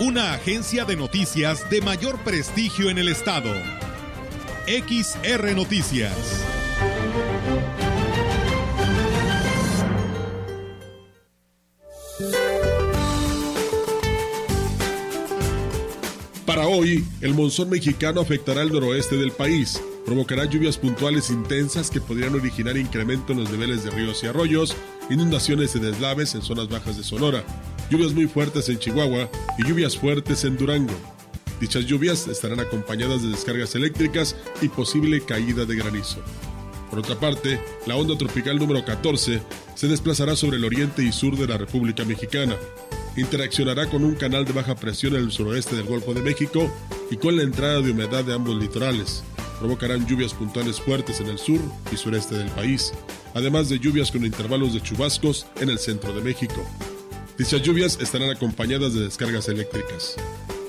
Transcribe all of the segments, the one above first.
una agencia de noticias de mayor prestigio en el estado. XR Noticias. Para hoy, el monzón mexicano afectará el noroeste del país, provocará lluvias puntuales intensas que podrían originar incremento en los niveles de ríos y arroyos, inundaciones y deslaves en zonas bajas de Sonora, lluvias muy fuertes en Chihuahua y lluvias fuertes en Durango. Dichas lluvias estarán acompañadas de descargas eléctricas y posible caída de granizo. Por otra parte, la onda tropical número 14 se desplazará sobre el oriente y sur de la República Mexicana. Interaccionará con un canal de baja presión en el suroeste del Golfo de México y con la entrada de humedad de ambos litorales. Provocarán lluvias puntuales fuertes en el sur y sureste del país, además de lluvias con intervalos de chubascos en el centro de México. Dichas lluvias estarán acompañadas de descargas eléctricas.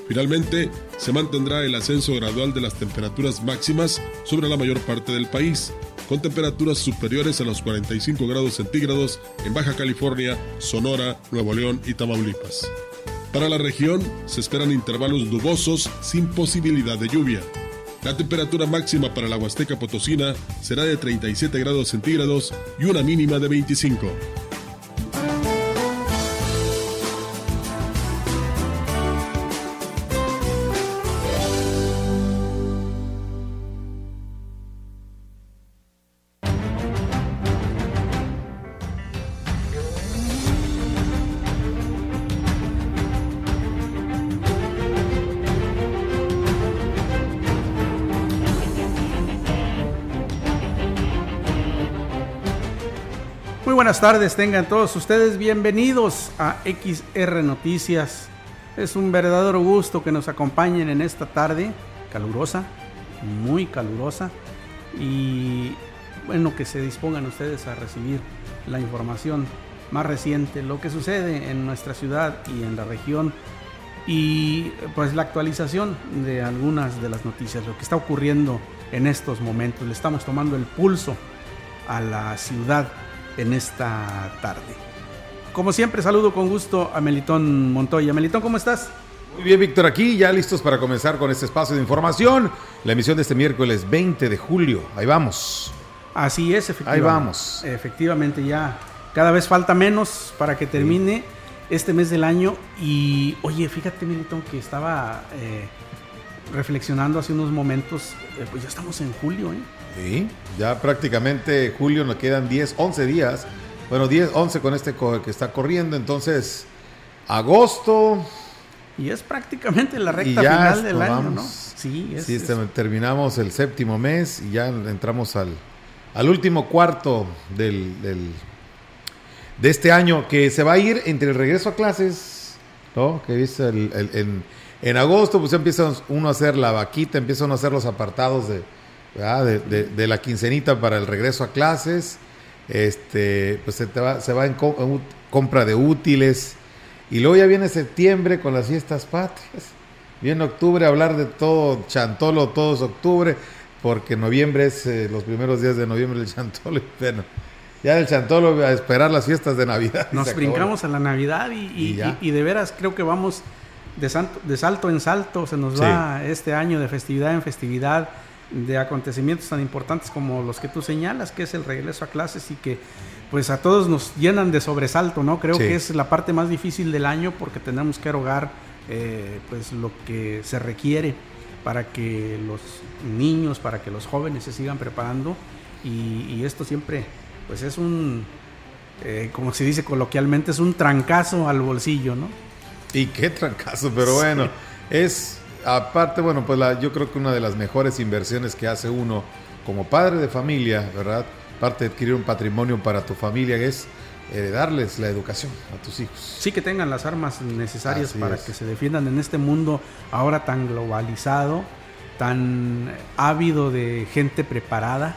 Finalmente, se mantendrá el ascenso gradual de las temperaturas máximas sobre la mayor parte del país, con temperaturas superiores a los 45 grados centígrados en Baja California, Sonora, Nuevo León y Tamaulipas. Para la región se esperan intervalos nubosos sin posibilidad de lluvia. La temperatura máxima para la Huasteca Potosina será de 37 grados centígrados y una mínima de 25. Tardes, tengan todos ustedes bienvenidos a XR Noticias. Es un verdadero gusto que nos acompañen en esta tarde calurosa, muy calurosa, y bueno, que se dispongan ustedes a recibir la información más reciente, lo que sucede en nuestra ciudad y en la región, y pues la actualización de algunas de las noticias, lo que está ocurriendo en estos momentos. Le estamos tomando el pulso a la ciudad en esta tarde. Como siempre, saludo con gusto a Melitón Montoya. Melitón, ¿cómo estás? Muy bien, Víctor, aquí ya listos para comenzar con este espacio de información. La emisión de este miércoles 20 de julio. Ahí vamos. Así es, efectivamente. Ahí vamos. Efectivamente, ya cada vez falta menos para que termine este mes del año. Y oye, fíjate, Melitón, que estaba eh, reflexionando hace unos momentos. Eh, pues ya estamos en julio, ¿eh? Sí, ya prácticamente julio nos quedan 10, 11 días. Bueno, 10, 11 con este que está corriendo. Entonces, agosto. Y es prácticamente la recta final del año, ¿no? Sí, es, sí terminamos el séptimo mes y ya entramos al, al último cuarto del, de este año que se va a ir entre el regreso a clases, ¿no? Que es en, en agosto, pues empieza uno a hacer la vaquita, empieza uno a hacer los apartados de de, la quincenita para el regreso a clases, este, pues se, va, se va en, compra de útiles, y luego ya viene septiembre con las fiestas patrias, viene octubre a hablar de todo chantolo, todo es octubre, porque noviembre es eh, los primeros días de noviembre el chantolo, y bueno, ya el chantolo a esperar las fiestas de Navidad. Nos brincamos a la Navidad y, y, de veras creo que vamos de, de salto en salto, se nos va este año de festividad en festividad de acontecimientos tan importantes como los que tú señalas, que es el regreso a clases y que pues a todos nos llenan de sobresalto, ¿no? Creo que es la parte más difícil del año porque tenemos que erogar eh, pues lo que se requiere para que los niños, para que los jóvenes se sigan preparando y, esto siempre pues es un, eh, como se dice coloquialmente, es un trancazo al bolsillo, ¿no? Y qué trancazo, pero bueno, es aparte, bueno, pues la, yo creo que una de las mejores inversiones que hace uno como padre de familia, ¿verdad? Aparte de adquirir un patrimonio para tu familia es heredarles la educación a tus hijos. Sí, que tengan las armas necesarias para que se defiendan en este mundo ahora tan globalizado, tan ávido de gente preparada,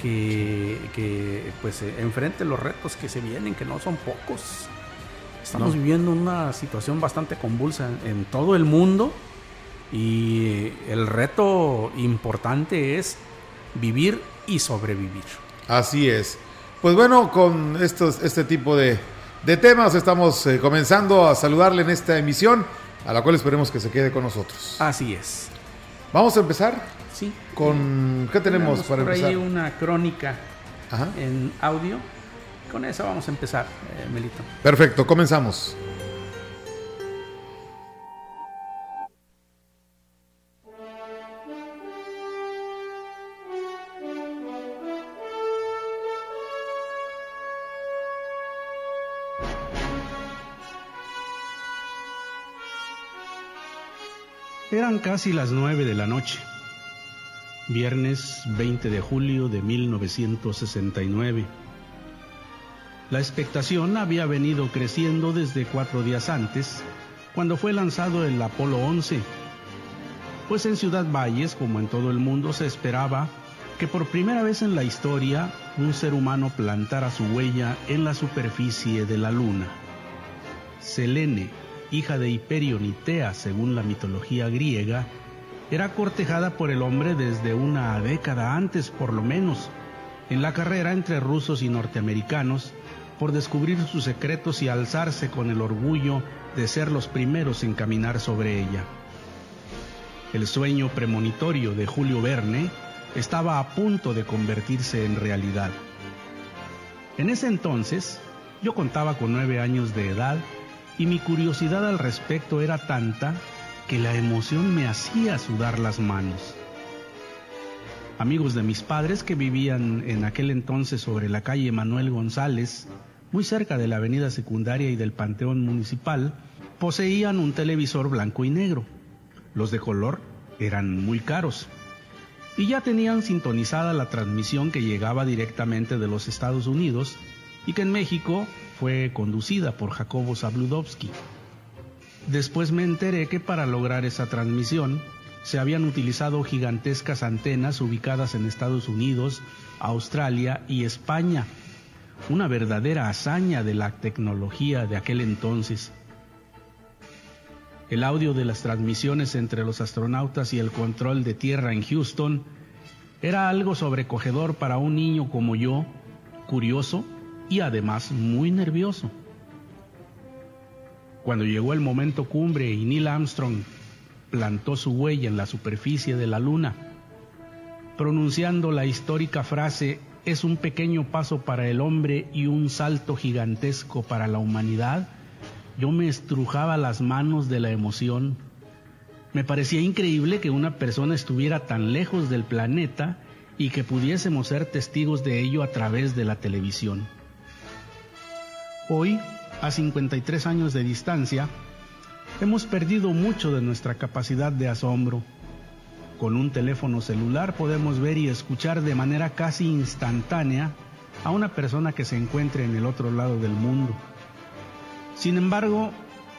que, que pues enfrente los retos que se vienen, que no son pocos. Estamos viviendo una situación bastante convulsa en todo el mundo y el reto importante es vivir y sobrevivir. Así es. Pues bueno, con estos, este tipo de, temas estamos eh, comenzando a saludarle en esta emisión, a la cual esperemos que se quede con nosotros. Así es. Vamos a empezar. Sí. Con ¿qué tenemos, para por empezar? Ahí una crónica en audio. Con esa vamos a empezar, eh, Melito. Perfecto, comenzamos. Eran casi las nueve de la noche, viernes 20 de julio de 1969. La expectación había venido creciendo desde cuatro días antes, cuando fue lanzado el Apolo 11, pues en Ciudad Valles, como en todo el mundo, se esperaba que por primera vez en la historia un ser humano plantara su huella en la superficie de la Luna. Selene, hija de Hiperion y Tea según la mitología griega, era cortejada por el hombre desde una década antes por lo menos, en la carrera entre rusos y norteamericanos, por descubrir sus secretos y alzarse con el orgullo de ser los primeros en caminar sobre ella. El sueño premonitorio de Julio Verne estaba a punto de convertirse en realidad. En ese entonces, yo contaba con nueve años de edad y mi curiosidad al respecto era tanta que la emoción me hacía sudar las manos. Amigos de mis padres que vivían en aquel entonces sobre la calle Manuel González, muy cerca de la avenida secundaria y del Panteón Municipal, poseían un televisor blanco y negro. Los de color eran muy caros. Y ya tenían sintonizada la transmisión que llegaba directamente de los Estados Unidos y que en México fue conducida por Jacobo Zabludovsky. Después me enteré que para lograr esa transmisión se habían utilizado gigantescas antenas ubicadas en Estados Unidos, Australia y España. Una verdadera hazaña de la tecnología de aquel entonces. El audio de las transmisiones entre los astronautas y el control de tierra en Houston era algo sobrecogedor para un niño como yo, curioso y además muy nervioso. Cuando llegó el momento cumbre y Neil Armstrong plantó su huella en la superficie de la Luna, pronunciando la histórica frase es un pequeño paso para el hombre y un salto gigantesco para la humanidad, yo me estrujaba las manos de la emoción. Me parecía increíble que una persona estuviera tan lejos del planeta y que pudiésemos ser testigos de ello a través de la televisión. Hoy, a 53 años de distancia, hemos perdido mucho de nuestra capacidad de asombro. Con un teléfono celular podemos ver y escuchar de manera casi instantánea a una persona que se encuentre en el otro lado del mundo. Sin embargo,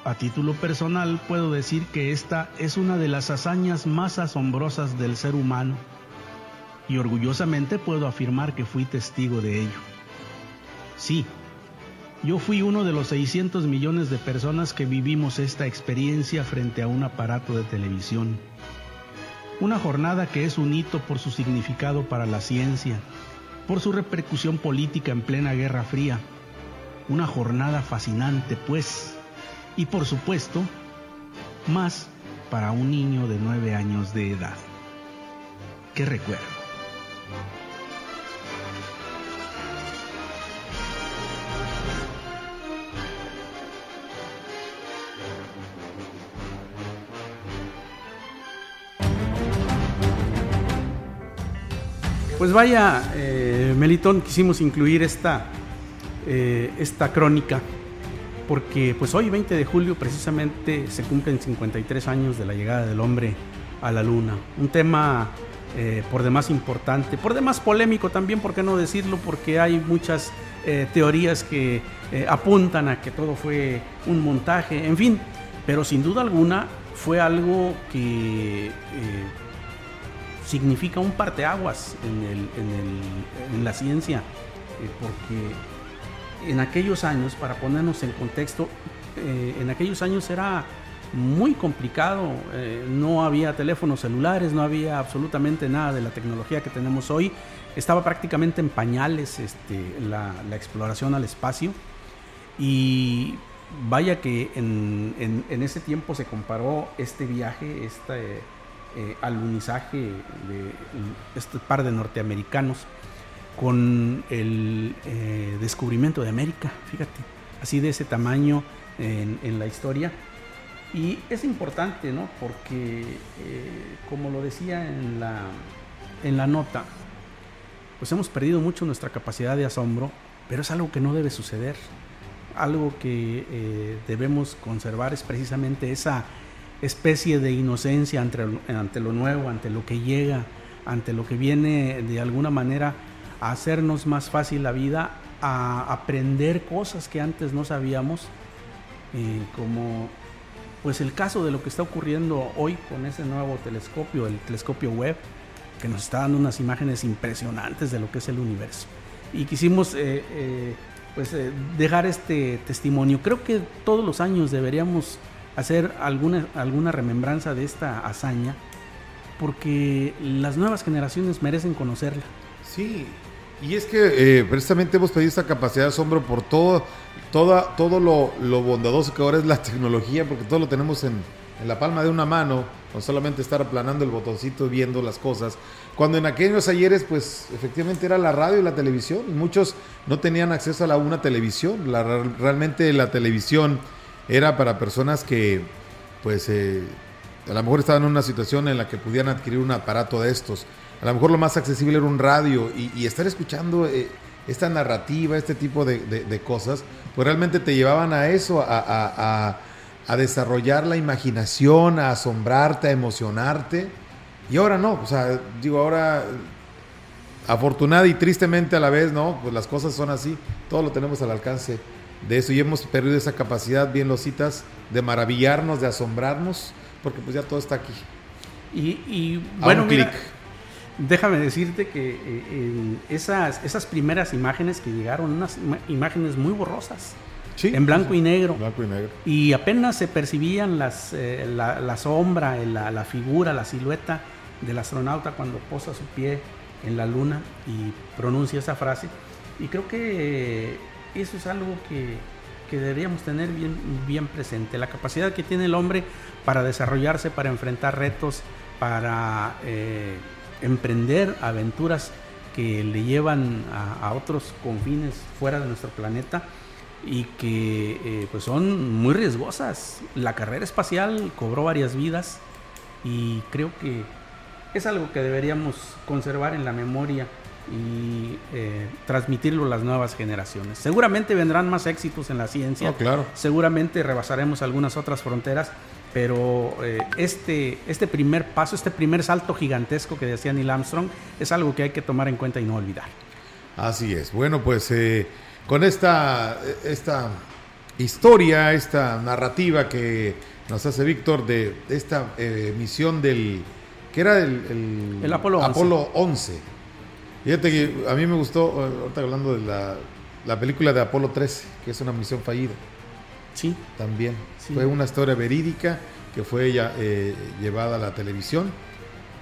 a título personal puedo decir que esta es una de las hazañas más asombrosas del ser humano y orgullosamente puedo afirmar que fui testigo de ello. Sí, yo fui uno de los 600 millones de personas que vivimos esta experiencia frente a un aparato de televisión. Una jornada que es un hito por su significado para la ciencia, por su repercusión política en plena Guerra Fría. Una jornada fascinante, pues, y por supuesto, más para un niño de nueve años de edad. ¿Qué recuerdo? Pues vaya, eh, Melitón, quisimos incluir esta, eh, esta crónica porque pues hoy 20 de julio precisamente se cumplen 53 años de la llegada del hombre a la luna. Un tema eh, por demás importante, por demás polémico también, ¿por qué no decirlo? Porque hay muchas teorías que apuntan a que todo fue un montaje, en fin, pero sin duda alguna fue algo que significa un parteaguas en, el, en, en la ciencia, porque en aquellos años, para ponernos en contexto, en aquellos años era muy complicado. Eh, no había teléfonos celulares, no había absolutamente nada de la tecnología que tenemos hoy. Estaba prácticamente en pañales este, la, exploración al espacio. Y vaya que en, ese tiempo se comparó este viaje, este eh, alunizaje de este par de norteamericanos con el eh, descubrimiento de América, fíjate, así de ese tamaño en la historia y es importante, ¿no? Porque, eh, como lo decía en la, en la nota, pues hemos perdido mucho nuestra capacidad de asombro, pero es algo que no debe suceder. Algo que eh, debemos conservar es precisamente esa especie de inocencia ante, ante lo nuevo, ante lo que llega, ante lo que viene de alguna manera a hacernos más fácil la vida, a aprender cosas que antes no sabíamos, eh, como pues el caso de lo que está ocurriendo hoy con ese nuevo telescopio, el telescopio web, que nos está dando unas imágenes impresionantes de lo que es el universo. Y quisimos eh, eh, pues, eh, dejar este testimonio. Creo que todos los años deberíamos hacer alguna, alguna remembranza de esta hazaña, porque las nuevas generaciones merecen conocerla. Sí, y es que precisamente hemos pedido esta capacidad de asombro por todo toda, todo lo, bondadoso que ahora es la tecnología, porque todo lo tenemos en, la palma de una mano, con solamente estar aplanando el botoncito viendo las cosas. Cuando en aquellos ayeres, pues efectivamente era la radio y la televisión, y muchos no tenían acceso a la, una televisión. La, realmente la televisión era para personas que, pues, eh, a lo mejor estaban en una situación en la que pudieran adquirir un aparato de estos. A lo mejor lo más accesible era un radio y, estar escuchando eh, esta narrativa, este tipo de, cosas, pues realmente te llevaban a eso, a, desarrollar la imaginación, a asombrarte, a emocionarte. Y ahora no, o sea, digo, ahora afortunada y tristemente a la vez, ¿no? Pues las cosas son así, todo lo tenemos al alcance de eso y hemos perdido esa capacidad, bien lo citas, de maravillarnos, de asombrarnos, porque pues ya todo está aquí. Y, bueno, Déjame decirte que eh, esas, esas primeras imágenes que llegaron, unas imágenes muy borrosas. en blanco y negro. Blanco y negro. Y apenas se percibían las, eh, la, sombra, la, la, figura, la silueta del astronauta cuando posa su pie en la luna y pronuncia esa frase. Y creo que eso es algo que, que deberíamos tener bien, bien presente. La capacidad que tiene el hombre para desarrollarse, para enfrentar retos, para... Eh, emprender aventuras que le llevan a, otros confines fuera de nuestro planeta y que eh, pues son muy riesgosas. La carrera espacial cobró varias vidas y creo que es algo que deberíamos conservar en la memoria y eh, transmitirlo a las nuevas generaciones. Seguramente vendrán más éxitos en la ciencia, oh, claro. seguramente rebasaremos algunas otras fronteras, pero eh, este, este primer paso, este primer salto gigantesco que decía Neil Armstrong, es algo que hay que tomar en cuenta y no olvidar. Así es. Bueno, pues eh, con esta, esta historia, esta narrativa que nos hace Víctor de esta misión del, que era el, el, Apolo, 11. Apolo 11. Fíjate que a mí me gustó, ahorita hablando de la, la película de Apolo 13, que es una misión fallida. Sí. También. Fue una historia verídica que fue ya, eh, llevada a la televisión.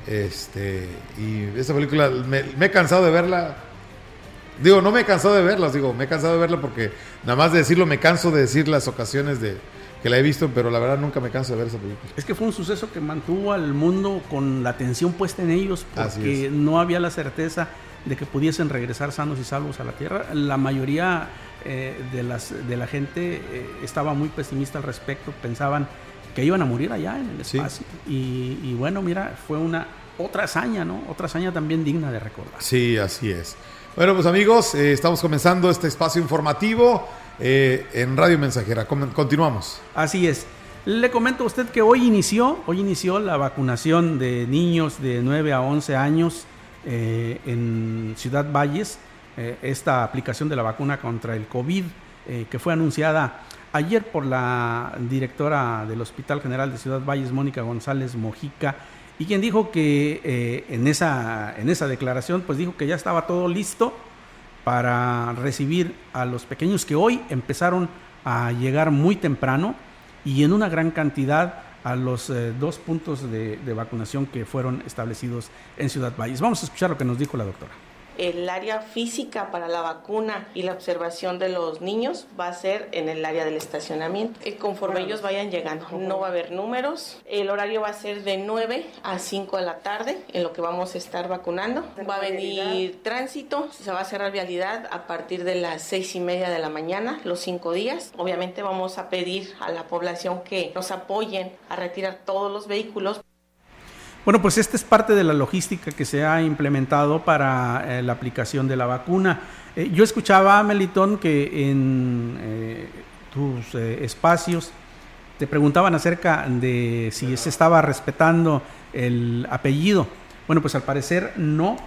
Este, y esa película me, he cansado de verla. Digo, no me he cansado de verla, digo, me he cansado de verla porque nada más de decirlo me canso de decir las ocasiones de que la he visto, pero la verdad nunca me canso de ver esa película. Es que fue un suceso que mantuvo al mundo con la atención puesta en ellos porque no había la certeza de que pudiesen regresar sanos y salvos a la Tierra. La mayoría eh, de, las, de la gente eh, estaba muy pesimista al respecto, pensaban que iban a morir allá en el espacio. Y, bueno, mira, fue una otra hazaña, ¿no? Otra hazaña también digna de recordar. Sí, así es. Bueno, pues amigos, eh, estamos comenzando este espacio informativo en Radio Mensajera. Continuamos. Así es. Le comento a usted que hoy inició, hoy inició la vacunación de niños de 9 a 11 años eh, en Ciudad Valles, eh, esta aplicación de la vacuna contra el COVID eh, que fue anunciada ayer por la directora del Hospital General de Ciudad Valles, Mónica González Mojica, y quien dijo que en, esa, en esa declaración, pues dijo que ya estaba todo listo para recibir a los pequeños que hoy empezaron a llegar muy temprano y en una gran cantidad a los eh, dos puntos de, de vacunación que fueron establecidos en Ciudad Valles. Vamos a escuchar lo que nos dijo la doctora el área física para la vacuna y la observación de los niños va a ser en el área del estacionamiento. Y conforme ellos vayan llegando, no va a haber números. El horario va a ser de 9 a 5 de la tarde, en lo que vamos a estar vacunando. Va a venir tránsito, se va a cerrar vialidad a partir de las 6 y media de la mañana, los 5 días. Obviamente vamos a pedir a la población que nos apoyen a retirar todos los vehículos bueno, pues esta es parte de la logística que se ha implementado para eh, la aplicación de la vacuna. Eh, yo escuchaba, Melitón, que en eh, tus espacios te preguntaban acerca de si se estaba respetando el apellido. Bueno, pues al parecer no,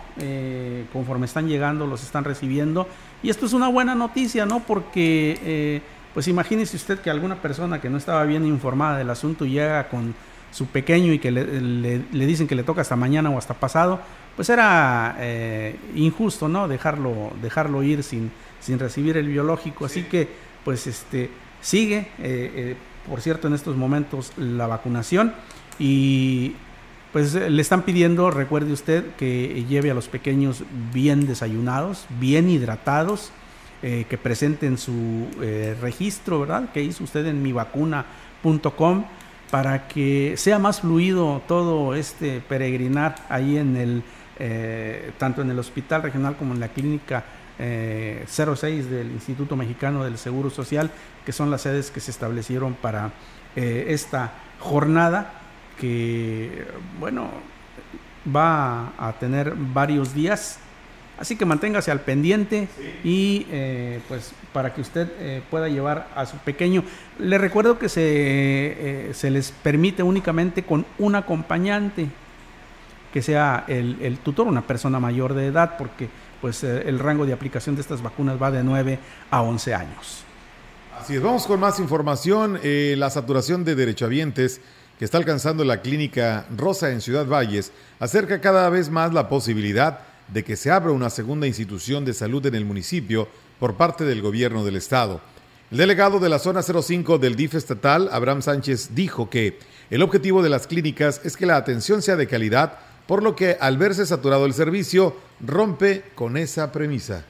conforme están llegando, los están recibiendo. Y esto es una buena noticia, ¿no? Porque, pues imagínese usted que alguna persona que no estaba bien informada del asunto llega con su pequeño y que le, dicen que le toca hasta mañana o hasta pasado, pues era eh, injusto, ¿no? Dejarlo, dejarlo ir sin, sin recibir el biológico. Así que, pues, este, sigue, eh, eh, por cierto, en estos momentos la vacunación y pues le están pidiendo, recuerde usted, que lleve a los pequeños bien desayunados, bien hidratados, que presenten su registro, ¿verdad? Que hizo usted en mivacuna.com para que sea más fluido todo este peregrinar ahí en el, eh, tanto en el hospital regional como en la clínica 06 eh, del Instituto Mexicano del Seguro Social, que son las sedes que se establecieron para eh, esta jornada que, bueno, va a tener varios días Así que manténgase al pendiente y eh, pues para que usted eh, pueda llevar a su pequeño. Le recuerdo que se, eh, se les permite únicamente con un acompañante que sea el, tutor, una persona mayor de edad, porque pues el rango de aplicación de estas vacunas va de 9 a 11 años. Así es, vamos con más información. la saturación de derechohabientes que está alcanzando la clínica Rosa en Ciudad Valles acerca cada vez más la posibilidad de que se abra una segunda institución de salud en el municipio por parte del gobierno del estado. El delegado de la zona 05 del DIF estatal, Abraham Sánchez, dijo que el objetivo de las clínicas es que la atención sea de calidad, por lo que al verse saturado el servicio, rompe con esa premisa.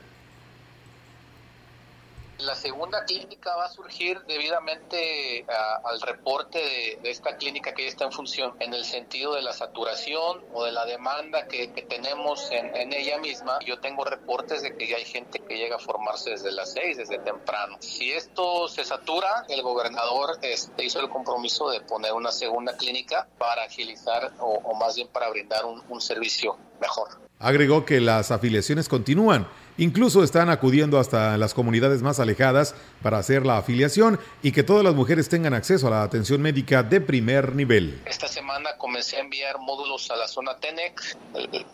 La segunda clínica va a surgir debidamente al reporte de, esta clínica que ya está en función, en el sentido de la saturación o de la demanda que, tenemos en, ella misma. Yo tengo reportes de que ya hay gente que llega a formarse desde las seis, desde temprano. Si esto se satura, el gobernador este, hizo el compromiso de poner una segunda clínica para agilizar o, más bien para brindar un servicio mejor. Agregó que las afiliaciones continúan Incluso están acudiendo hasta las comunidades más alejadas para hacer la afiliación y que todas las mujeres tengan acceso a la atención médica de primer nivel. Esta semana comencé a enviar módulos a la zona TENEC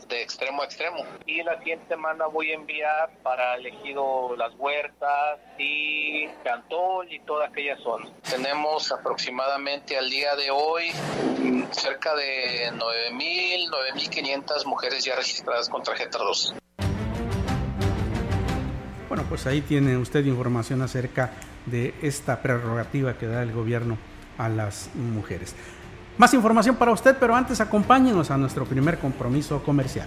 de extremo a extremo y la siguiente semana voy a enviar para elegido Las Huertas y Cantol y toda aquella zona. Tenemos aproximadamente al día de hoy cerca de 9.000, 9.500 mujeres ya registradas con tarjeta 2. Bueno, pues ahí tiene usted información acerca de esta prerrogativa que da el gobierno a las mujeres. Más información para usted, pero antes acompáñenos a nuestro primer compromiso comercial.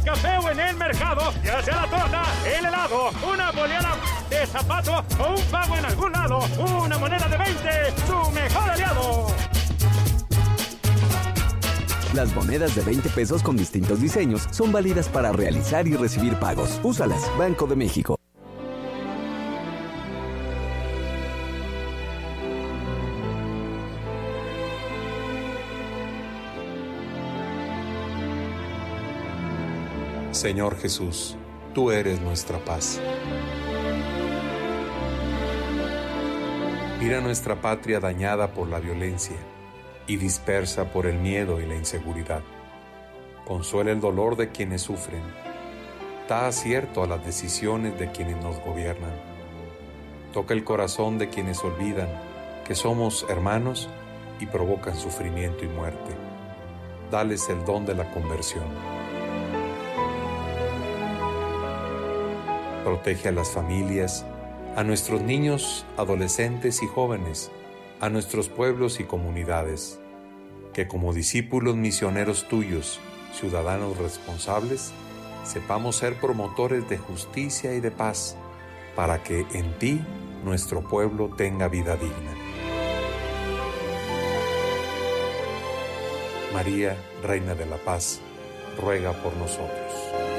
Café o en el mercado, ya sea la torta, el helado, una boleada de zapato o un pago en algún lado, una moneda de 20, su mejor aliado. Las monedas de 20 pesos con distintos diseños son válidas para realizar y recibir pagos. Úsalas, Banco de México. Señor Jesús, tú eres nuestra paz. Mira nuestra patria dañada por la violencia y dispersa por el miedo y la inseguridad. Consuela el dolor de quienes sufren. Da acierto a las decisiones de quienes nos gobiernan. Toca el corazón de quienes olvidan que somos hermanos y provocan sufrimiento y muerte. Dales el don de la conversión. Protege a las familias, a nuestros niños, adolescentes y jóvenes, a nuestros pueblos y comunidades, que como discípulos misioneros tuyos, ciudadanos responsables, sepamos ser promotores de justicia y de paz, para que en ti nuestro pueblo tenga vida digna. María, Reina de la Paz, ruega por nosotros.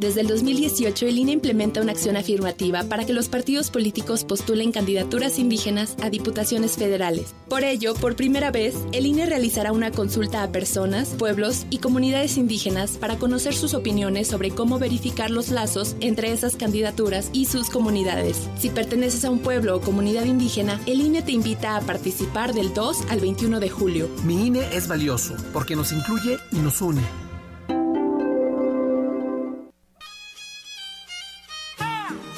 Desde el 2018, el INE implementa una acción afirmativa para que los partidos políticos postulen candidaturas indígenas a diputaciones federales. Por ello, por primera vez, el INE realizará una consulta a personas, pueblos y comunidades indígenas para conocer sus opiniones sobre cómo verificar los lazos entre esas candidaturas y sus comunidades. Si perteneces a un pueblo o comunidad indígena, el INE te invita a participar del 2 al 21 de julio. Mi INE es valioso porque nos incluye y nos une.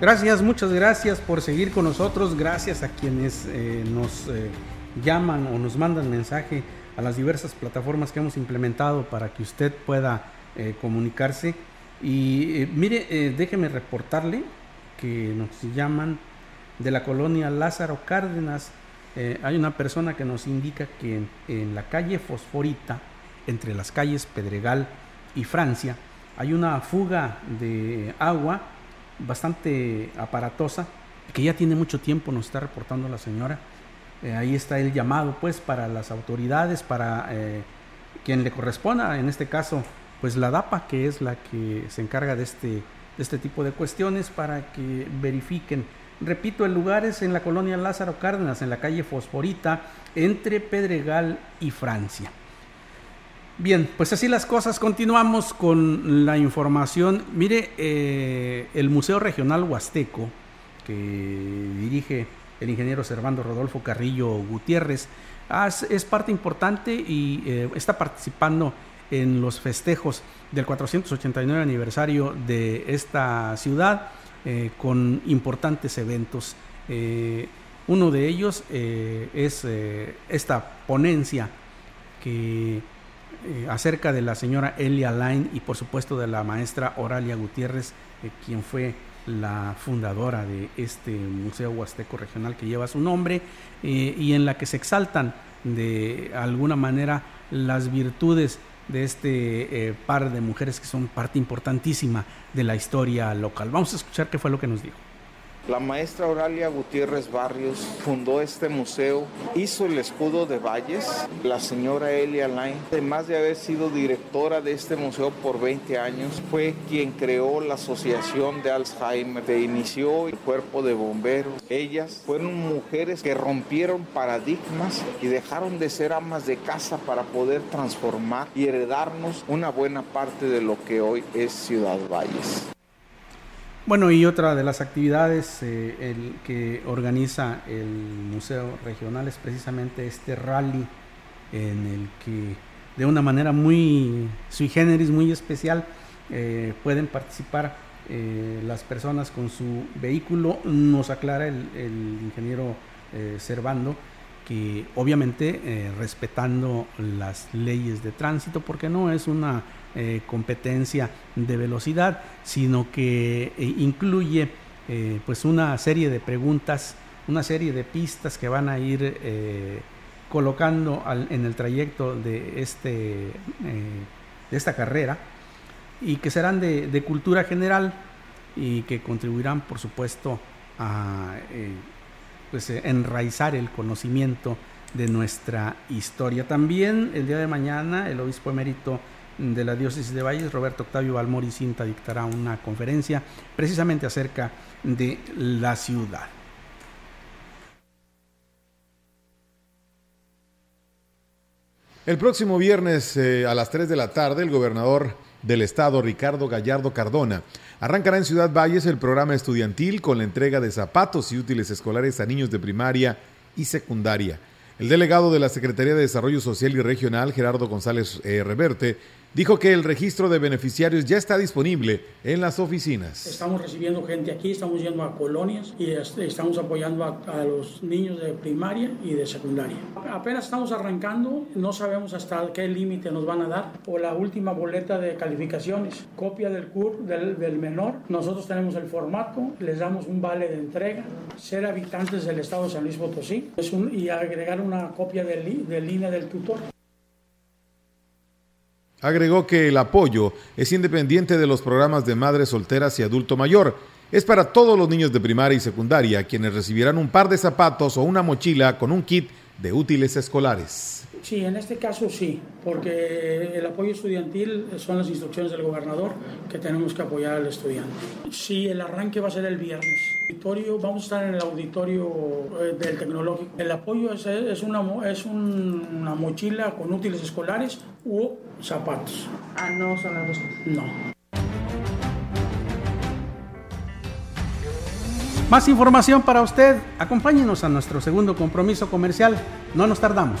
Gracias, muchas gracias por seguir con nosotros. Gracias a quienes eh, nos eh, llaman o nos mandan mensaje a las diversas plataformas que hemos implementado para que usted pueda eh, comunicarse. Y mire, déjeme reportarle que nos llaman de la colonia Lázaro Cárdenas. hay una persona que nos indica que en, en la calle Fosforita, entre las calles Pedregal y Francia, hay una fuga de agua bastante aparatosa, que ya tiene mucho tiempo, nos está reportando la señora. Eh, ahí está el llamado, pues, para las autoridades, para eh, quien le corresponda, en este caso, pues la DAPA, que es la que se encarga de este, de este tipo de cuestiones, para que verifiquen. Repito, el lugar es en la colonia Lázaro Cárdenas, en la calle Fosforita, entre Pedregal y Francia. Bien, pues así las cosas. Continuamos con la información. Mire, eh, el Museo Regional Huasteco, que dirige el ingeniero Servando Rodolfo Carrillo Gutiérrez, es parte importante y eh, está participando en los festejos del 489 aniversario de esta ciudad eh, con importantes eventos. uno de ellos es esta ponencia que eh, acerca de la señora Elia Line y por supuesto de la maestra Oralia Gutiérrez, eh, quien fue la fundadora de este Museo Huasteco Regional que lleva su nombre eh, y en la que se exaltan de alguna manera las virtudes de este par de mujeres que son parte importantísima de la historia local. Vamos a escuchar qué fue lo que nos dijo. La maestra Auralia Gutiérrez Barrios fundó este museo, hizo el escudo de Valles. La señora Elia Lain, además de haber sido directora de este museo por 20 años, fue quien creó la Asociación de Alzheimer, que inició el cuerpo de bomberos. Ellas fueron mujeres que rompieron paradigmas y dejaron de ser amas de casa para poder transformar y heredarnos una buena parte de lo que hoy es Ciudad Valles. Bueno, y otra de las actividades eh, el que organiza el Museo Regional es precisamente este rally en el que de una manera muy sui generis, muy especial, eh, pueden participar eh, las personas con su vehículo. Nos aclara el, el ingeniero Servando que obviamente respetando las leyes de tránsito, porque no es una eh, competencia de velocidad, sino que eh, incluye eh, pues una serie de preguntas, una serie de pistas que van a ir colocando en el trayecto de, este, de esta carrera y que serán de, cultura general y que contribuirán por supuesto a pues, enraizar el conocimiento de nuestra historia. También el día de mañana el obispo emérito de la diócesis de Valles, Roberto Octavio Balmori Cinta, dictará una conferencia precisamente acerca de la ciudad. El próximo viernes eh, a las 3 de la tarde, el gobernador del estado, Ricardo Gallardo Cardona, arrancará en Ciudad Valles el programa estudiantil con la entrega de zapatos y útiles escolares a niños de primaria y secundaria. El delegado de la Secretaría de Desarrollo Social y Regional, Gerardo González eh, Reverte, dijo que el registro de beneficiarios ya está disponible en las oficinas. Estamos recibiendo gente aquí, estamos yendo a colonias y estamos apoyando a, los niños de primaria y de secundaria. Apenas estamos arrancando, no sabemos hasta qué límite nos van a dar o la última boleta de calificaciones, copia del CUR del, menor. Nosotros tenemos el formato, les damos un vale de entrega, ser habitantes del estado de San Luis Potosí es y agregar una copia del, del INE del tutor. Agregó que el apoyo es independiente de los programas de madres solteras y adulto mayor. Es para todos los niños de primaria y secundaria quienes recibirán un par de zapatos o una mochila con un kit de útiles escolares. Sí, en este caso sí, porque el apoyo estudiantil son las instrucciones del gobernador que tenemos que apoyar al estudiante. Sí, el arranque va a ser el viernes. Auditorio, vamos a estar en el auditorio eh, del tecnológico. El apoyo es, es, una, es una mochila con útiles escolares u zapatos. Ah, no son las dos No. Más información para usted. Acompáñenos a nuestro segundo compromiso comercial. No nos tardamos.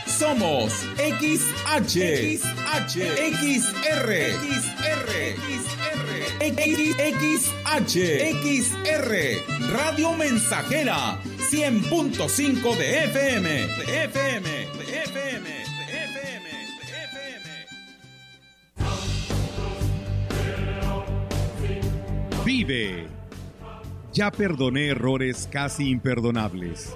Somos XH, XH, XR, XR, XR, XR, Radio Mensajera, 100.5 de FM, de FM, de FM, de FM, de FM. Vive. Ya perdoné errores casi imperdonables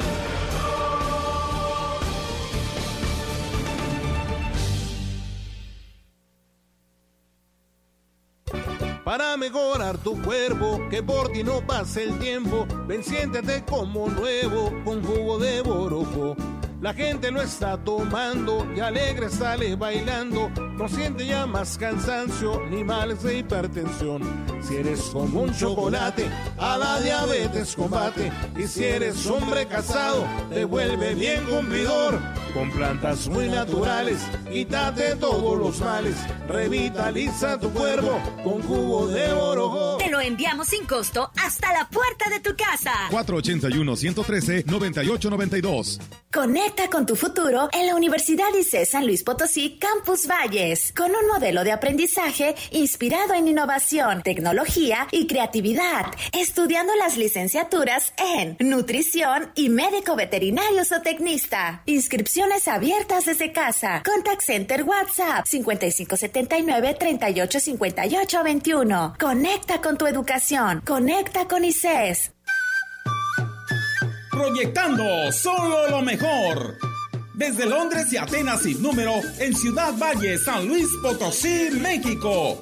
Para mejorar tu cuerpo, que por ti no pase el tiempo, ven siéntete como nuevo con jugo de borojo la gente lo está tomando y alegre sale bailando. No siente ya más cansancio ni males de hipertensión. Si eres como un chocolate, a la diabetes combate. Y si eres hombre casado, te vuelve bien cumplidor. Con plantas muy naturales, quítate todos los males. Revitaliza tu cuerpo con jugo de oro. Te lo enviamos sin costo hasta la puerta de tu casa. 481-113-9892. Conecta con tu futuro en la Universidad ICE San Luis Potosí Campus Valles, con un modelo de aprendizaje inspirado en innovación, tecnología y creatividad, estudiando las licenciaturas en nutrición y médico veterinario zootecnista. Abiertas desde casa. Contact Center WhatsApp 5579 385821. Conecta con tu educación. Conecta con ICES proyectando solo lo mejor. Desde Londres y Atenas sin número, en Ciudad Valle, San Luis Potosí, México.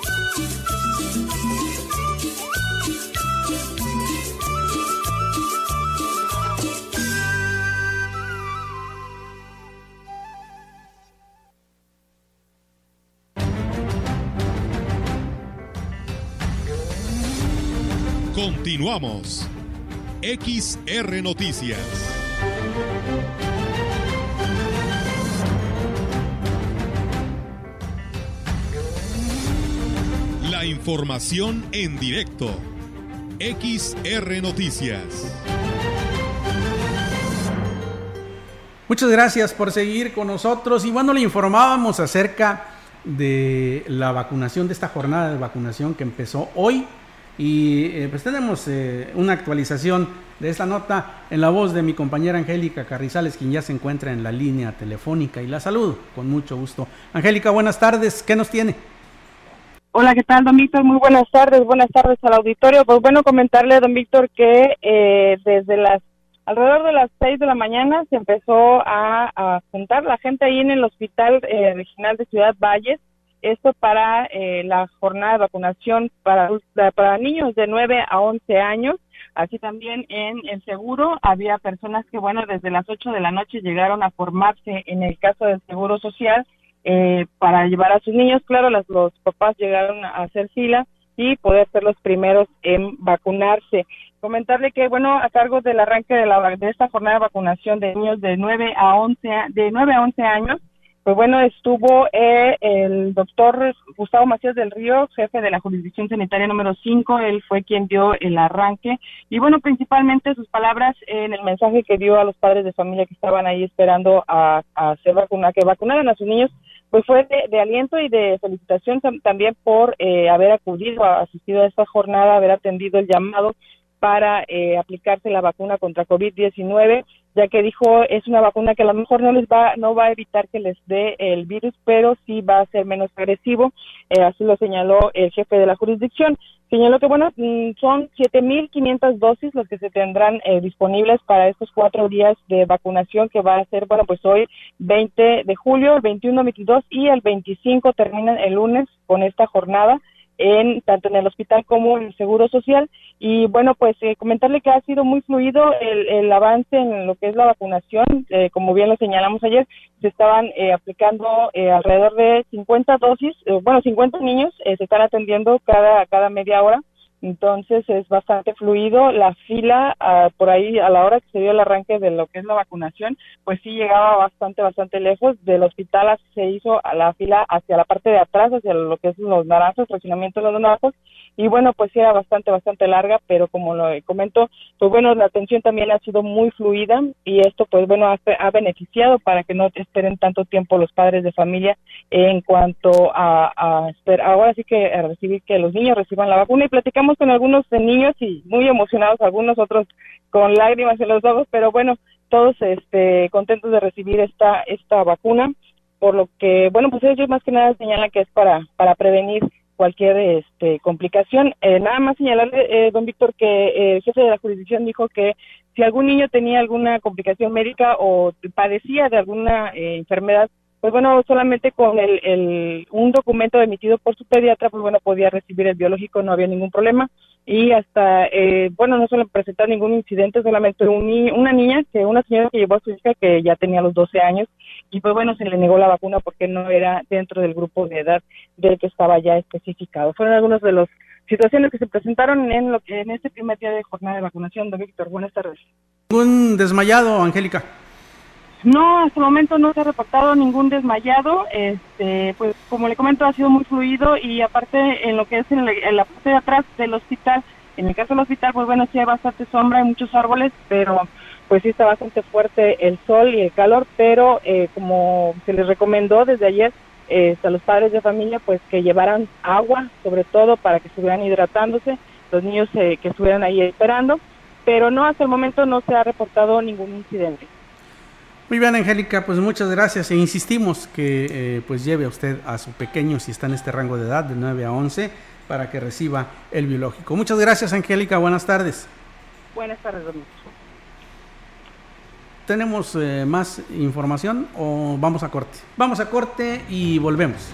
Continuamos. XR Noticias. La información en directo. XR Noticias. Muchas gracias por seguir con nosotros. Y bueno, le informábamos acerca de la vacunación, de esta jornada de vacunación que empezó hoy. Y eh, pues tenemos eh, una actualización de esta nota en la voz de mi compañera Angélica Carrizales, quien ya se encuentra en la línea telefónica. Y la saludo con mucho gusto. Angélica, buenas tardes. ¿Qué nos tiene? Hola, ¿qué tal, don Víctor? Muy buenas tardes, buenas tardes al auditorio. Pues bueno, comentarle, don Víctor, que eh, desde las alrededor de las seis de la mañana se empezó a, juntar la gente ahí en el Hospital eh, Regional de Ciudad Valles, esto para eh, la jornada de vacunación para, para niños de 9 a 11 años. Así también en el seguro había personas que, bueno, desde las 8 de la noche llegaron a formarse en el caso del Seguro Social eh, para llevar a sus niños. Claro, los papás llegaron a hacer fila y poder ser los primeros en vacunarse. Comentarle que, bueno, a cargo del arranque de, la, de esta jornada de vacunación de niños de 9 a 11, de 9 a 11 años, pues bueno, estuvo eh, el doctor Gustavo Macías del Río, jefe de la jurisdicción sanitaria número 5, él fue quien dio el arranque. Y bueno, principalmente sus palabras en el mensaje que dio a los padres de familia que estaban ahí esperando a, a hacer vacuna, que vacunaran a sus niños, pues fue de, aliento y de felicitación también por eh, haber acudido, asistido a esta jornada, haber atendido el llamado para eh, aplicarse la vacuna contra COVID-19, ya que dijo es una vacuna que a lo mejor no les va no va a evitar que les dé el virus, pero sí va a ser menos agresivo, eh, así lo señaló el jefe de la jurisdicción. Señaló que bueno, mm, son 7.500 dosis los que se tendrán eh, disponibles para estos cuatro días de vacunación que va a ser, bueno, pues hoy 20 de julio, el 21, 22 y el 25 terminan el lunes con esta jornada en tanto en el hospital como en el seguro social y bueno pues eh, comentarle que ha sido muy fluido el, el, avance en lo que es la vacunación. Eh, como bien lo señalamos ayer se estaban eh, aplicando eh, alrededor de 50 dosis eh, bueno 50 niños eh, se están atendiendo cada cada media hora entonces es bastante fluido. La fila, ah, por ahí, a la hora que se dio el arranque de lo que es la vacunación, pues sí llegaba bastante, bastante lejos. Del hospital se hizo a la fila hacia la parte de atrás, hacia lo que es los naranjos, fraccionamiento de los naranjos. Y bueno, pues sí era bastante, bastante larga, pero como lo comento, pues bueno, la atención también ha sido muy fluida y esto, pues bueno, ha, ha beneficiado para que no esperen tanto tiempo los padres de familia en cuanto a, a esperar, ahora sí que a recibir que los niños reciban la vacuna y platicamos con algunos niños y muy emocionados, algunos otros con lágrimas en los ojos, pero bueno, todos este, contentos de recibir esta, esta vacuna, por lo que, bueno, pues ellos más que nada señalan que es para, para prevenir cualquier este, complicación. Eh, nada más señalarle, eh, don Víctor, que el jefe de la jurisdicción dijo que si algún niño tenía alguna complicación médica o padecía de alguna eh, enfermedad, pues bueno, solamente con el, el, un documento emitido por su pediatra, pues bueno, podía recibir el biológico, no había ningún problema. Y hasta, eh, bueno, no suelen presentar ningún incidente, solamente un una niña, que una señora que llevó a su hija que ya tenía los 12 años, y pues bueno, se le negó la vacuna porque no era dentro del grupo de edad del que estaba ya especificado. Fueron algunos de los situaciones que se presentaron en lo que en este primer día de jornada de vacunación. Don Víctor, buenas tardes. Un desmayado, Angélica. No, hasta el momento no se ha reportado ningún desmayado. Este, pues como le comento, ha sido muy fluido y aparte en lo que es en la, parte de atrás del hospital, en el caso del hospital, pues bueno, sí hay bastante sombra, hay muchos árboles, pero pues sí está bastante fuerte el sol y el calor, pero eh, como se les recomendó desde ayer eh, a los padres de familia, pues que llevaran agua, sobre todo para que estuvieran hidratándose, los niños eh, que estuvieran ahí esperando, pero no, hasta el momento no se ha reportado ningún incidente. Muy bien, Angélica, pues muchas gracias e insistimos que eh, pues lleve a usted a su pequeño si está en este rango de edad de 9 a 11 para que reciba el biológico. Muchas gracias, Angélica. Buenas tardes. Buenas tardes, don ¿Tenemos eh, más información o vamos a corte? Vamos a corte y volvemos.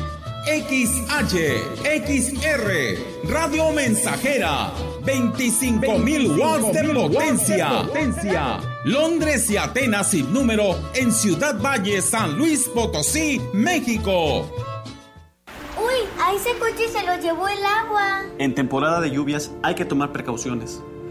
XH, XR, Radio Mensajera, 25.000 watts de potencia. potencia. Londres y Atenas sin número en Ciudad Valle, San Luis Potosí, México. Uy, a ese coche se lo llevó el agua. En temporada de lluvias hay que tomar precauciones.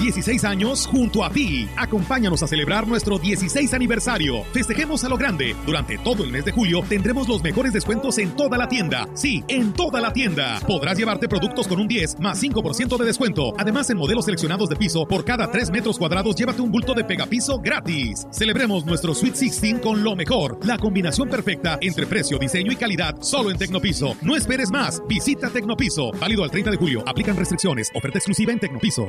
16 años junto a ti. Acompáñanos a celebrar nuestro 16 aniversario. Festejemos a lo grande. Durante todo el mes de julio tendremos los mejores descuentos en toda la tienda. Sí, en toda la tienda. Podrás llevarte productos con un 10 más 5% de descuento. Además, en modelos seleccionados de piso, por cada 3 metros cuadrados, llévate un bulto de pegapiso gratis. Celebremos nuestro Sweet 16 con lo mejor. La combinación perfecta entre precio, diseño y calidad, solo en Tecnopiso. No esperes más. Visita Tecnopiso. Válido al 30 de julio. Aplican restricciones. Oferta exclusiva en Tecnopiso.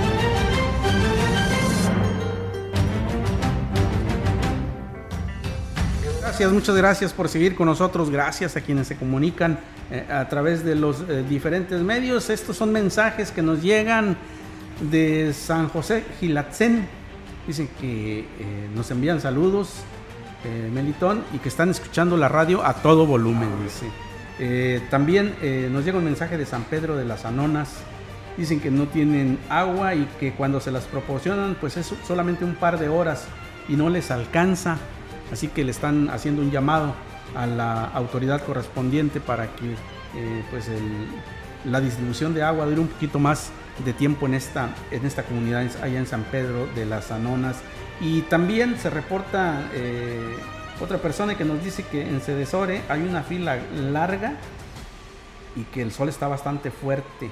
Muchas gracias por seguir con nosotros. Gracias a quienes se comunican eh, a través de los eh, diferentes medios. Estos son mensajes que nos llegan de San José Gilatzen. Dicen que eh, nos envían saludos, Melitón, y que están escuchando la radio a todo volumen, dice. también nos llega un mensaje de San Pedro de las Anonas. Dicen que no tienen agua y que cuando se las proporcionan, pues es solamente un par de horas y no les alcanza. Así que le están haciendo un llamado a la autoridad correspondiente para que eh, pues la distribución de agua dure un poquito más de tiempo en esta, en esta comunidad allá en San Pedro de las Anonas. Y también se reporta eh, otra persona que nos dice que en Cedesore hay una fila larga y que el sol está bastante fuerte.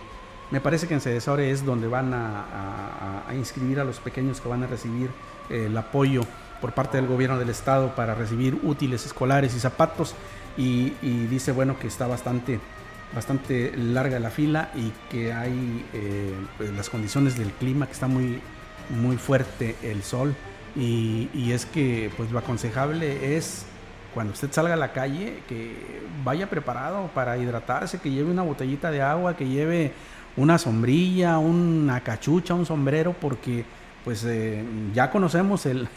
Me parece que en Cedesore es donde van a, inscribir a los pequeños que van a recibir eh, el apoyo por parte del gobierno del estado para recibir útiles escolares y zapatos. Y, dice bueno que está bastante bastante larga la fila y que hay eh, pues, las condiciones del clima que está muy muy fuerte el sol. Y, y, es que pues lo aconsejable es cuando usted salga a la calle que vaya preparado para hidratarse que lleve una botellita de agua que lleve una sombrilla una cachucha un sombrero porque pues eh, ya conocemos el,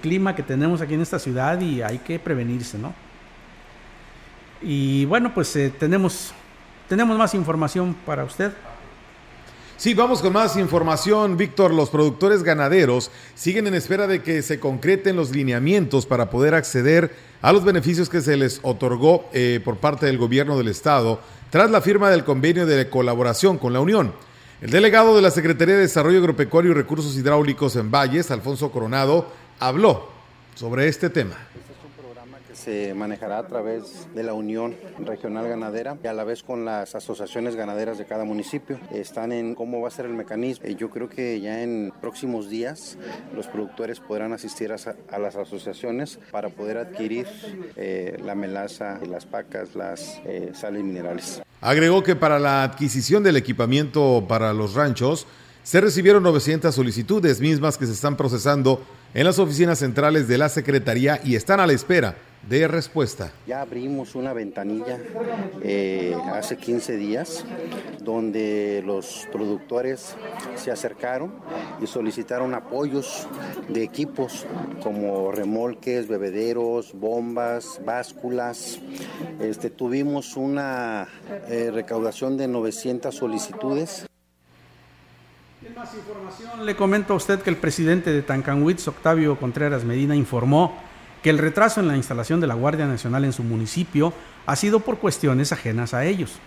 clima que tenemos aquí en esta ciudad y hay que prevenirse, ¿no? Y bueno, pues eh, tenemos, tenemos más información para usted. Sí, vamos con más información, Víctor. Los productores ganaderos siguen en espera de que se concreten los lineamientos para poder acceder a los beneficios que se les otorgó eh, por parte del gobierno del estado tras la firma del convenio de colaboración con la Unión. El delegado de la Secretaría de Desarrollo Agropecuario y Recursos Hidráulicos en Valles, Alfonso Coronado, habló sobre este tema se manejará a través de la Unión Regional Ganadera y a la vez con las asociaciones ganaderas de cada municipio. Están en cómo va a ser el mecanismo. Yo creo que ya en próximos días los productores podrán asistir a, las asociaciones para poder adquirir eh, la melaza, las pacas, las eh, sales minerales. Agregó que para la adquisición del equipamiento para los ranchos se recibieron 900 solicitudes mismas que se están procesando en las oficinas centrales de la Secretaría y están a la espera de respuesta. Ya abrimos una ventanilla eh, hace 15 días donde los productores se acercaron y solicitaron apoyos de equipos como remolques, bebederos, bombas, básculas. Este, tuvimos una eh, recaudación de 900 solicitudes. En más información, le comento a usted que el presidente de Tancanwitz, Octavio Contreras Medina, informó que el retraso en la instalación de la Guardia Nacional en su municipio ha sido por cuestiones ajenas a ellos.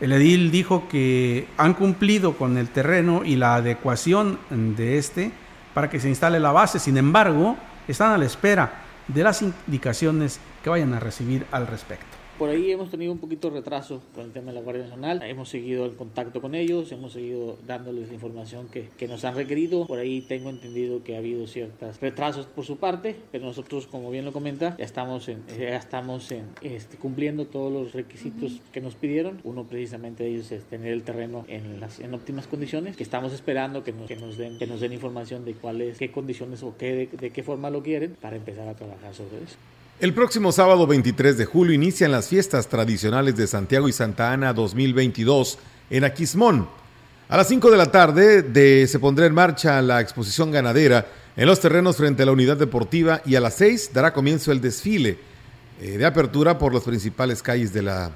El edil dijo que han cumplido con el terreno y la adecuación de este para que se instale la base, sin embargo, están a la espera de las indicaciones que vayan a recibir al respecto. Por ahí hemos tenido un poquito de retraso con el tema de la Guardia Nacional. Hemos seguido el contacto con ellos, hemos seguido dándoles la información que, que nos han requerido. Por ahí tengo entendido que ha habido ciertos retrasos por su parte, pero nosotros, como bien lo comenta, ya estamos, en, ya estamos en, este, cumpliendo todos los requisitos que nos pidieron. Uno precisamente de ellos es tener el terreno en, las, en óptimas condiciones, que estamos esperando que nos, que nos, den, que nos den información de cuáles, qué condiciones o qué, de qué forma lo quieren para empezar a trabajar sobre eso. El próximo sábado 23 de julio inician las fiestas tradicionales de Santiago y Santa Ana 2022 en Aquismón. A las 5 de la tarde se pondrá en marcha la exposición ganadera en los terrenos frente a la unidad deportiva y a las 6 dará comienzo el desfile eh, de apertura por las principales calles de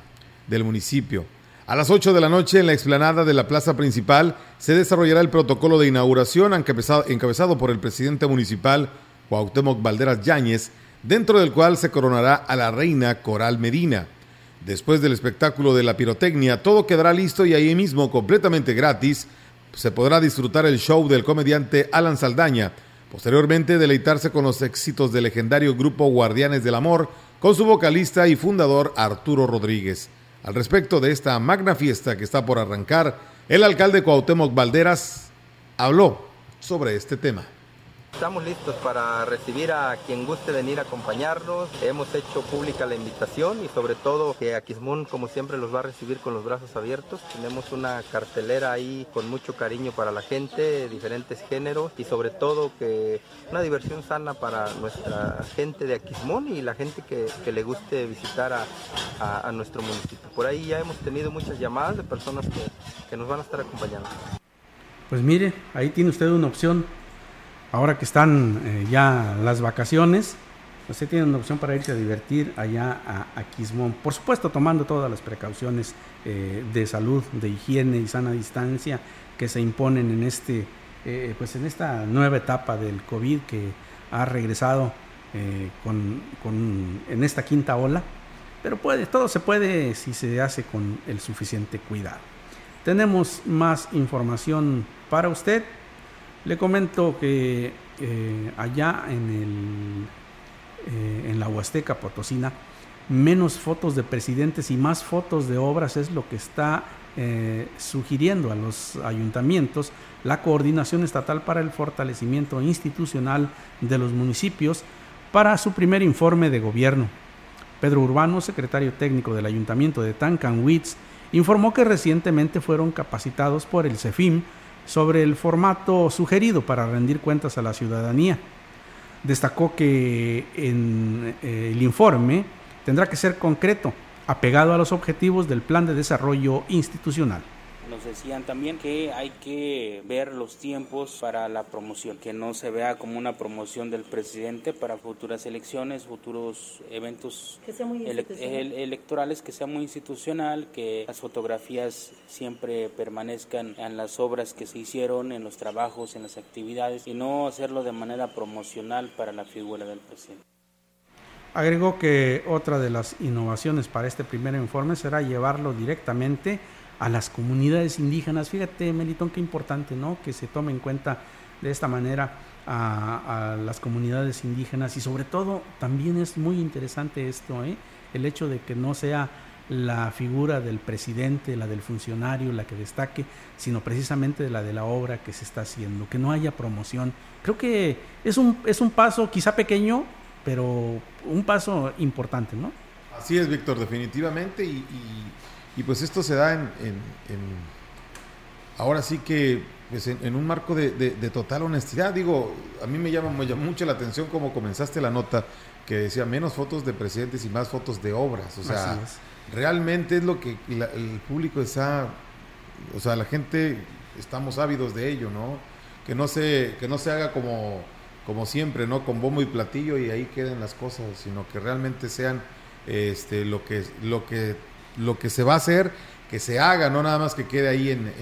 del municipio. A las 8 de la noche en la explanada de la plaza principal se desarrollará el protocolo de inauguración encabezado, encabezado por el presidente municipal Cuauhtémoc Valderas Yáñez dentro del cual se coronará a la reina Coral Medina. Después del espectáculo de la pirotecnia, todo quedará listo y ahí mismo, completamente gratis, se podrá disfrutar el show del comediante Alan Saldaña, Posteriormente, deleitarse con los éxitos del legendario grupo Guardianes del Amor, con su vocalista y fundador Arturo Rodríguez. Al respecto de esta magna fiesta que está por arrancar, el alcalde Cuauhtémoc Valderas habló sobre este tema. Estamos listos para recibir a quien guste venir a acompañarnos. Hemos hecho pública la invitación y sobre todo que Aquismón, como siempre, los va a recibir con los brazos abiertos. Tenemos una cartelera ahí con mucho cariño para la gente, diferentes géneros y sobre todo que una diversión sana para nuestra gente de Aquismón y la gente que, le guste visitar a, a, nuestro municipio. Por ahí ya hemos tenido muchas llamadas de personas que, que nos van a estar acompañando. Pues mire, ahí tiene usted una opción ahora que están eh, ya las vacaciones, usted tiene una opción para irse a divertir allá a, Quismón. Por supuesto, tomando todas las precauciones eh, de salud, de higiene y sana distancia que se imponen en este, eh, pues en esta nueva etapa del COVID que ha regresado con, con, en esta quinta ola. Pero puede, todo se puede si se hace con el suficiente cuidado. Tenemos más información para usted. Le comento que eh, allá en, el, eh, en la Huasteca Potosina, menos fotos de presidentes y más fotos de obras es lo que está eh, sugiriendo a los ayuntamientos la Coordinación Estatal para el Fortalecimiento Institucional de los Municipios para su primer informe de gobierno. Pedro Urbano, secretario técnico del Ayuntamiento de Tancanwitz, informó que recientemente fueron capacitados por el CEFIM sobre el formato sugerido para rendir cuentas a la ciudadanía. Destacó que en eh, el informe tendrá que ser concreto, apegado a los objetivos del Plan de Desarrollo Institucional. Nos decían también que hay que ver los tiempos para la promoción, que no se vea como una promoción del presidente para futuras elecciones, futuros eventos electorales, que sea muy institucional, que las fotografías siempre permanezcan en las obras que se hicieron, en los trabajos, en las actividades, y no hacerlo de manera promocional para la figura del presidente. Agregó que otra de las innovaciones para este primer informe será llevarlo directamente a las comunidades indígenas. Fíjate, Melitón, qué importante, ¿no? Que se tome en cuenta de esta manera a, las comunidades indígenas y sobre todo también es muy interesante esto, ¿eh? El hecho de que no sea la figura del presidente, la del funcionario, la que destaque, sino precisamente la de la obra que se está haciendo, que no haya promoción. Creo que es un, es un paso quizá pequeño, pero un paso importante, ¿no? Así es, Víctor, definitivamente, y y pues esto se da en, ahora sí que pues en, un marco de, total honestidad. Digo, a mí me llama, mucho la atención cómo comenzaste la nota que decía menos fotos de presidentes y más fotos de obras. O sea, realmente es lo que el público está, o sea, la gente estamos ávidos de ello, ¿no? Que no se, que no se haga como, como siempre, ¿no? Con bombo y platillo y ahí queden las cosas, sino que realmente sean este, lo que, lo que lo que se va a hacer, que se haga, no nada más que quede ahí en,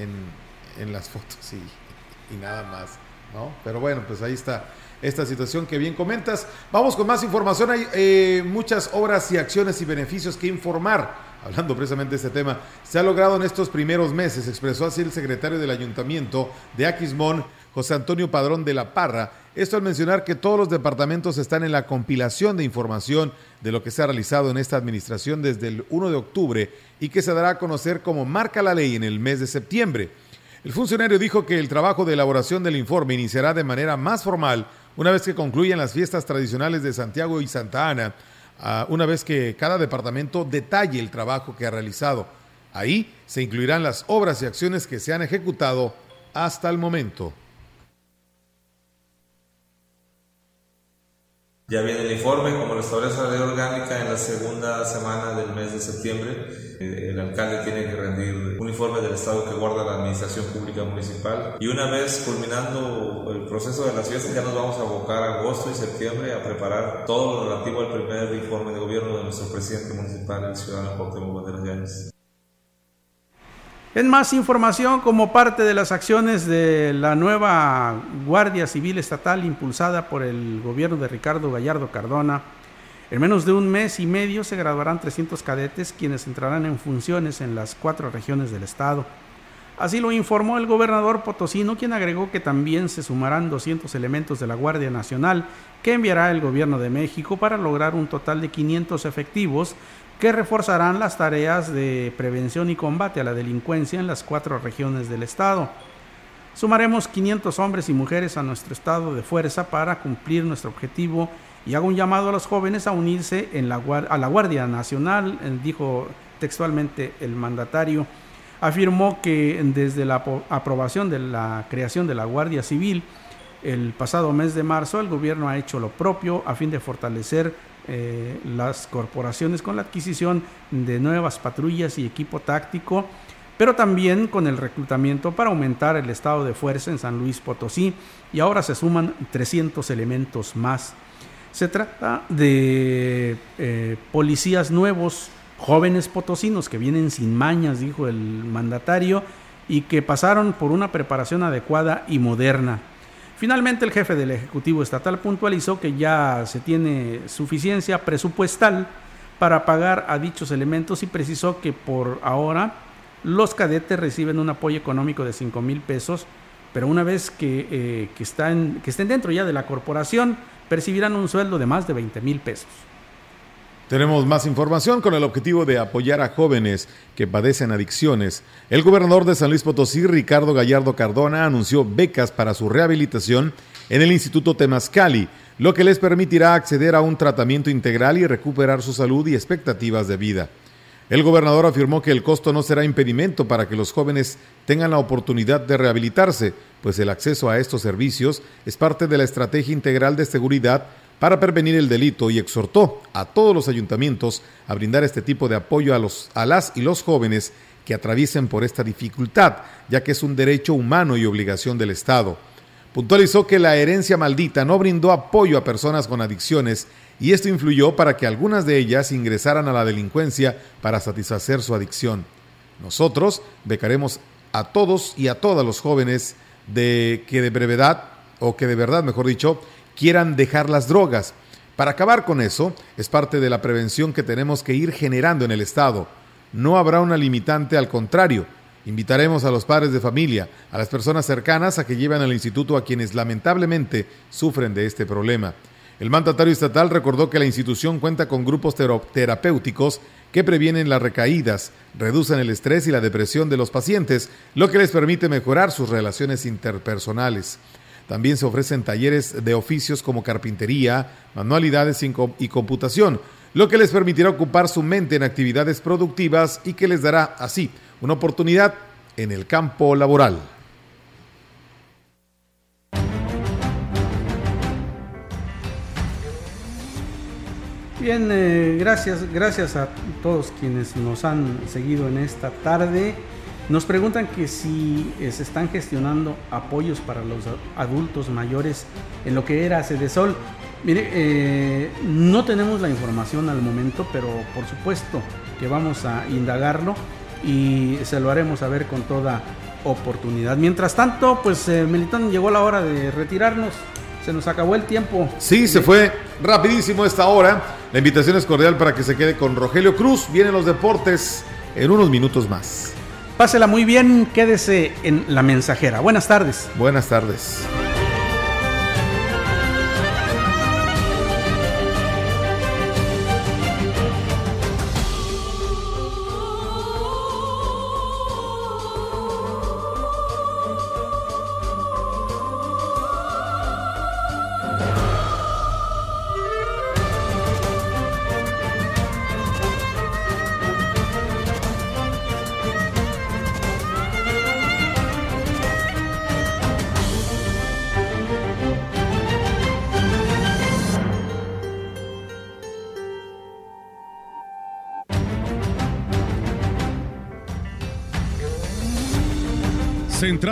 en, las fotos y, nada más, ¿no? Pero bueno, pues ahí está esta situación que bien comentas. Vamos con más información. Hay eh, muchas obras y acciones y beneficios que informar. Hablando precisamente de este tema, se ha logrado en estos primeros meses, expresó así el secretario del ayuntamiento de Aquismón, José Antonio Padrón de la Parra, esto al mencionar que todos los departamentos están en la compilación de información de lo que se ha realizado en esta administración desde el 1 de octubre y que se dará a conocer como marca la ley en el mes de septiembre. El funcionario dijo que el trabajo de elaboración del informe iniciará de manera más formal una vez que concluyan las fiestas tradicionales de Santiago y Santa Ana, ah, una vez que cada departamento detalle el trabajo que ha realizado. Ahí se incluirán las obras y acciones que se han ejecutado hasta el momento. Ya viene el informe, como lo establece la ley orgánica, en la segunda semana del mes de septiembre. Eh, el alcalde tiene que rendir un informe del estado que guarda la administración pública municipal. Y una vez culminando el proceso de las fiestas, ya nos vamos a abocar agosto y septiembre a preparar todo lo relativo al primer informe de gobierno de nuestro presidente municipal, el ciudadano Cuauhtémoc Banderas Yáñez. En más información, como parte de las acciones de la nueva Guardia Civil Estatal impulsada por el gobierno de Ricardo Gallardo Cardona, en menos de un mes y medio se graduarán 300 cadetes quienes entrarán en funciones en las cuatro regiones del estado. Así lo informó el gobernador potosino, quien agregó que también se sumarán 200 elementos de la Guardia Nacional que enviará el gobierno de México para lograr un total de 500 efectivos que reforzarán las tareas de prevención y combate a la delincuencia en las cuatro regiones del estado. Sumaremos 500 hombres y mujeres a nuestro estado de fuerza para cumplir nuestro objetivo y hago un llamado a los jóvenes a unirse a la Guardia Nacional, eh, dijo textualmente el mandatario afirmó que desde la aprobación de la creación de la Guardia Civil el pasado mes de marzo, el gobierno ha hecho lo propio a fin de fortalecer eh, las corporaciones con la adquisición de nuevas patrullas y equipo táctico, pero también con el reclutamiento para aumentar el estado de fuerza en San Luis Potosí y ahora se suman 300 elementos más. Se trata de eh, policías nuevos jóvenes potosinos que vienen sin mañas, dijo el mandatario, y que pasaron por una preparación adecuada y moderna. Finalmente, el jefe del Ejecutivo Estatal puntualizó que ya se tiene suficiencia presupuestal para pagar a dichos elementos y precisó que por ahora los cadetes reciben un apoyo económico de 5 mil pesos, pero una vez que, eh, que, que estén dentro ya de la corporación, percibirán un sueldo de más de 20 mil pesos. Tenemos más información con el objetivo de apoyar a jóvenes que padecen adicciones. El gobernador de San Luis Potosí, Ricardo Gallardo Cardona, anunció becas para su rehabilitación en el Instituto Temascali, lo que les permitirá acceder a un tratamiento integral y recuperar su salud y expectativas de vida. El gobernador afirmó que el costo no será impedimento para que los jóvenes tengan la oportunidad de rehabilitarse, pues el acceso a estos servicios es parte de la estrategia integral de seguridad para prevenir el delito y exhortó a todos los ayuntamientos a brindar este tipo de apoyo a, los, a las y los jóvenes que atraviesen por esta dificultad, ya que es un derecho humano y obligación del Estado. Puntualizó que la herencia maldita no brindó apoyo a personas con adicciones y esto influyó para que algunas de ellas ingresaran a la delincuencia para satisfacer su adicción. Nosotros becaremos a todos y a todas los jóvenes de que de brevedad, o que de verdad, mejor dicho, quieran dejar las drogas. Para acabar con eso, es parte de la prevención que tenemos que ir generando en el Estado. No habrá una limitante, al contrario. Invitaremos a los padres de familia, a las personas cercanas a que lleven al instituto a quienes lamentablemente sufren de este problema. El mandatario estatal recordó que la institución cuenta con grupos terapéuticos que previenen las recaídas, reducen el estrés y la depresión de los pacientes, lo que les permite mejorar sus relaciones interpersonales. También se ofrecen talleres de oficios como carpintería, manualidades y computación, lo que les permitirá ocupar su mente en actividades productivas y que les dará así una oportunidad en el campo laboral. Bien, eh, gracias, gracias a todos quienes nos han seguido en esta tarde. Nos preguntan que si eh, se están gestionando apoyos para los adultos mayores en lo que era Sol. Mire, eh, no tenemos la información al momento, pero por supuesto que vamos a indagarlo y se lo haremos saber con toda oportunidad. Mientras tanto, pues eh, Melitón llegó la hora de retirarnos. Se nos acabó el tiempo. Sí, se fue rapidísimo esta hora. La invitación es cordial para que se quede con Rogelio Cruz. Vienen los deportes en unos minutos más. Pásela muy bien, quédese en la mensajera. Buenas tardes. Buenas tardes.